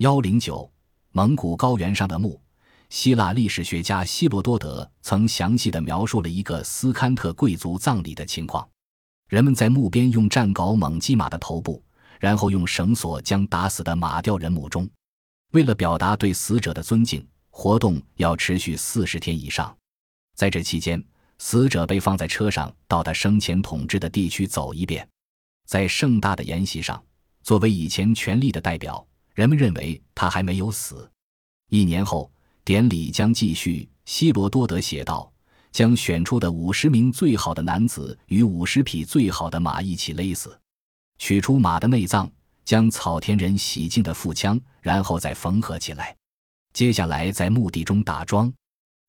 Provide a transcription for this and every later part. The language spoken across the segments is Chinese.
幺零九，蒙古高原上的墓。希腊历史学家希罗多德曾详细的描述了一个斯堪特贵族葬礼的情况：人们在墓边用战镐猛击马的头部，然后用绳索将打死的马吊人墓中。为了表达对死者的尊敬，活动要持续四十天以上。在这期间，死者被放在车上，到他生前统治的地区走一遍。在盛大的筵席上，作为以前权力的代表。人们认为他还没有死。一年后，典礼将继续。希罗多德写道：“将选出的五十名最好的男子与五十匹最好的马一起勒死，取出马的内脏，将草田人洗净的腹腔，然后再缝合起来。接下来，在墓地中打桩，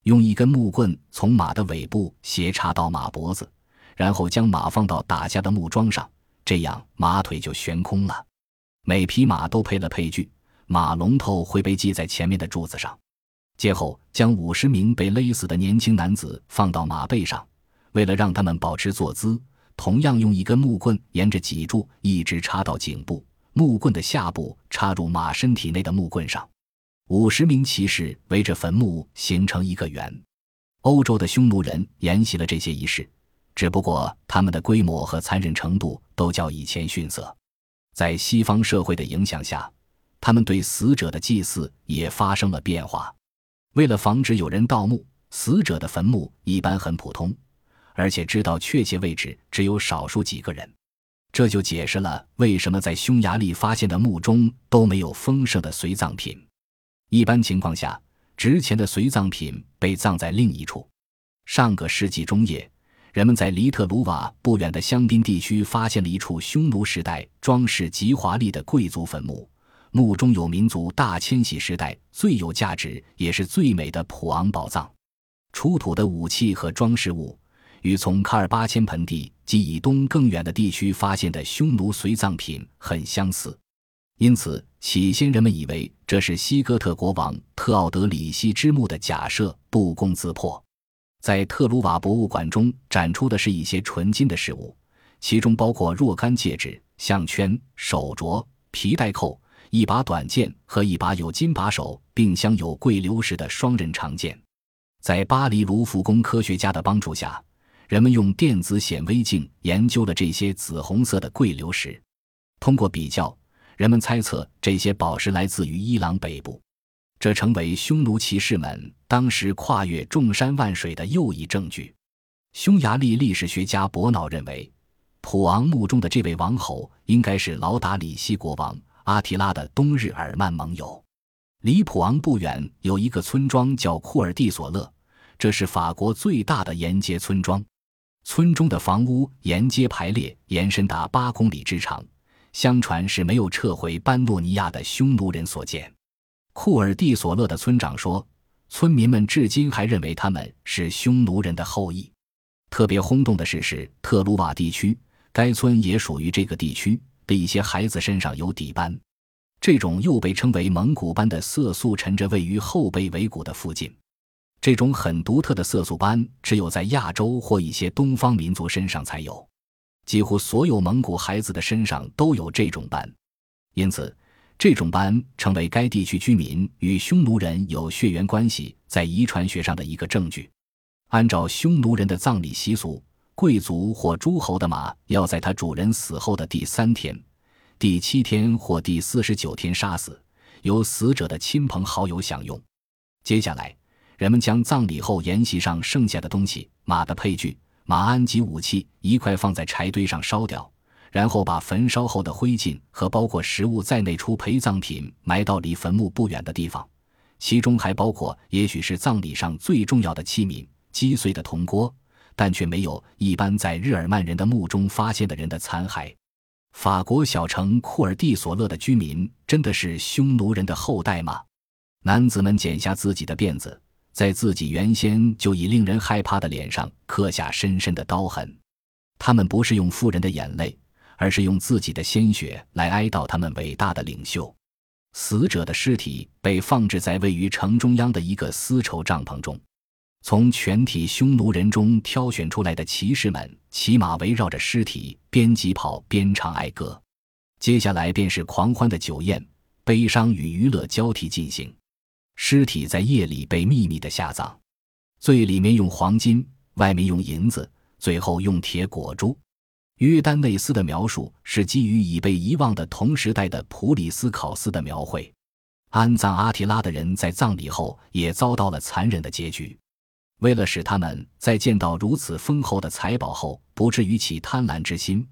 用一根木棍从马的尾部斜插到马脖子，然后将马放到打架的木桩上，这样马腿就悬空了。”每匹马都配了配具，马龙头会被系在前面的柱子上。接后，将五十名被勒死的年轻男子放到马背上，为了让他们保持坐姿，同样用一根木棍沿着脊柱一直插到颈部，木棍的下部插入马身体内的木棍上。五十名骑士围着坟墓形成一个圆。欧洲的匈奴人沿袭了这些仪式，只不过他们的规模和残忍程度都较以前逊色。在西方社会的影响下，他们对死者的祭祀也发生了变化。为了防止有人盗墓，死者的坟墓一般很普通，而且知道确切位置只有少数几个人。这就解释了为什么在匈牙利发现的墓中都没有丰盛的随葬品。一般情况下，值钱的随葬品被葬在另一处。上个世纪中叶。人们在离特鲁瓦不远的香槟地区发现了一处匈奴时代装饰极华丽的贵族坟墓，墓中有民族大迁徙时代最有价值也是最美的普昂宝藏。出土的武器和装饰物与从卡尔巴阡盆地及以东更远的地区发现的匈奴随葬品很相似，因此起先人们以为这是西哥特国王特奥德里希之墓的假设不攻自破。在特鲁瓦博物馆中展出的是一些纯金的饰物，其中包括若干戒指、项圈、手镯、皮带扣、一把短剑和一把有金把手并镶有贵流石的双刃长剑。在巴黎卢浮宫科学家的帮助下，人们用电子显微镜研究了这些紫红色的贵流石。通过比较，人们猜测这些宝石来自于伊朗北部。这成为匈奴骑士们当时跨越众山万水的又一证据。匈牙利历史学家伯瑙认为，普昂墓中的这位王侯应该是劳达里西国王阿提拉的东日耳曼盟友。离普昂不远有一个村庄叫库尔蒂索勒，这是法国最大的沿街村庄。村中的房屋沿街排列，延伸达八公里之长，相传是没有撤回班诺尼亚的匈奴人所建。库尔蒂索勒的村长说：“村民们至今还认为他们是匈奴人的后裔。”特别轰动的事，是特鲁瓦地区，该村也属于这个地区的一些孩子身上有底斑，这种又被称为蒙古斑的色素沉着位于后背尾骨的附近。这种很独特的色素斑只有在亚洲或一些东方民族身上才有，几乎所有蒙古孩子的身上都有这种斑，因此。这种斑成为该地区居民与匈奴人有血缘关系在遗传学上的一个证据。按照匈奴人的葬礼习俗，贵族或诸侯的马要在他主人死后的第三天、第七天或第四十九天杀死，由死者的亲朋好友享用。接下来，人们将葬礼后筵席上剩下的东西、马的配具、马鞍及武器一块放在柴堆上烧掉。然后把焚烧后的灰烬和包括食物在内出陪葬品埋到离坟墓不远的地方，其中还包括也许是葬礼上最重要的器皿——击碎的铜锅，但却没有一般在日耳曼人的墓中发现的人的残骸。法国小城库尔蒂索勒的居民真的是匈奴人的后代吗？男子们剪下自己的辫子，在自己原先就已令人害怕的脸上刻下深深的刀痕。他们不是用富人的眼泪。而是用自己的鲜血来哀悼他们伟大的领袖。死者的尸体被放置在位于城中央的一个丝绸帐篷中。从全体匈奴人中挑选出来的骑士们骑马围绕着尸体边疾跑边唱哀歌。接下来便是狂欢的酒宴，悲伤与娱乐交替进行。尸体在夜里被秘密的下葬，最里面用黄金，外面用银子，最后用铁裹住。约丹内斯的描述是基于已被遗忘的同时代的普里斯考斯的描绘。安葬阿提拉的人在葬礼后也遭到了残忍的结局。为了使他们在见到如此丰厚的财宝后不至于起贪婪之心，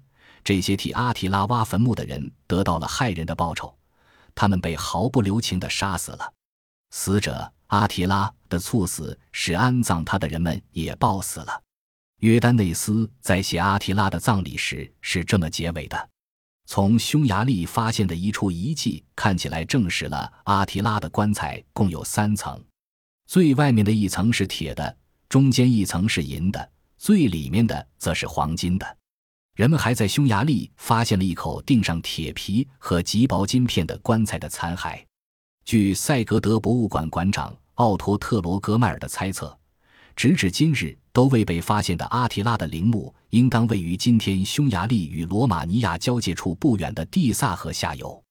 这些替阿提拉挖坟墓的人得到了害人的报酬，他们被毫不留情地杀死了。死者阿提拉的猝死使安葬他的人们也暴死了。约丹内斯在写阿提拉的葬礼时是这么结尾的：从匈牙利发现的一处遗迹看起来，证实了阿提拉的棺材共有三层，最外面的一层是铁的，中间一层是银的，最里面的则是黄金的。人们还在匈牙利发现了一口钉上铁皮和极薄金片的棺材的残骸。据塞格德博物馆馆长奥托特罗格迈尔的猜测，直至今日都未被发现的阿提拉的陵墓，应当位于今天匈牙利与罗马尼亚交界处不远的蒂萨河下游。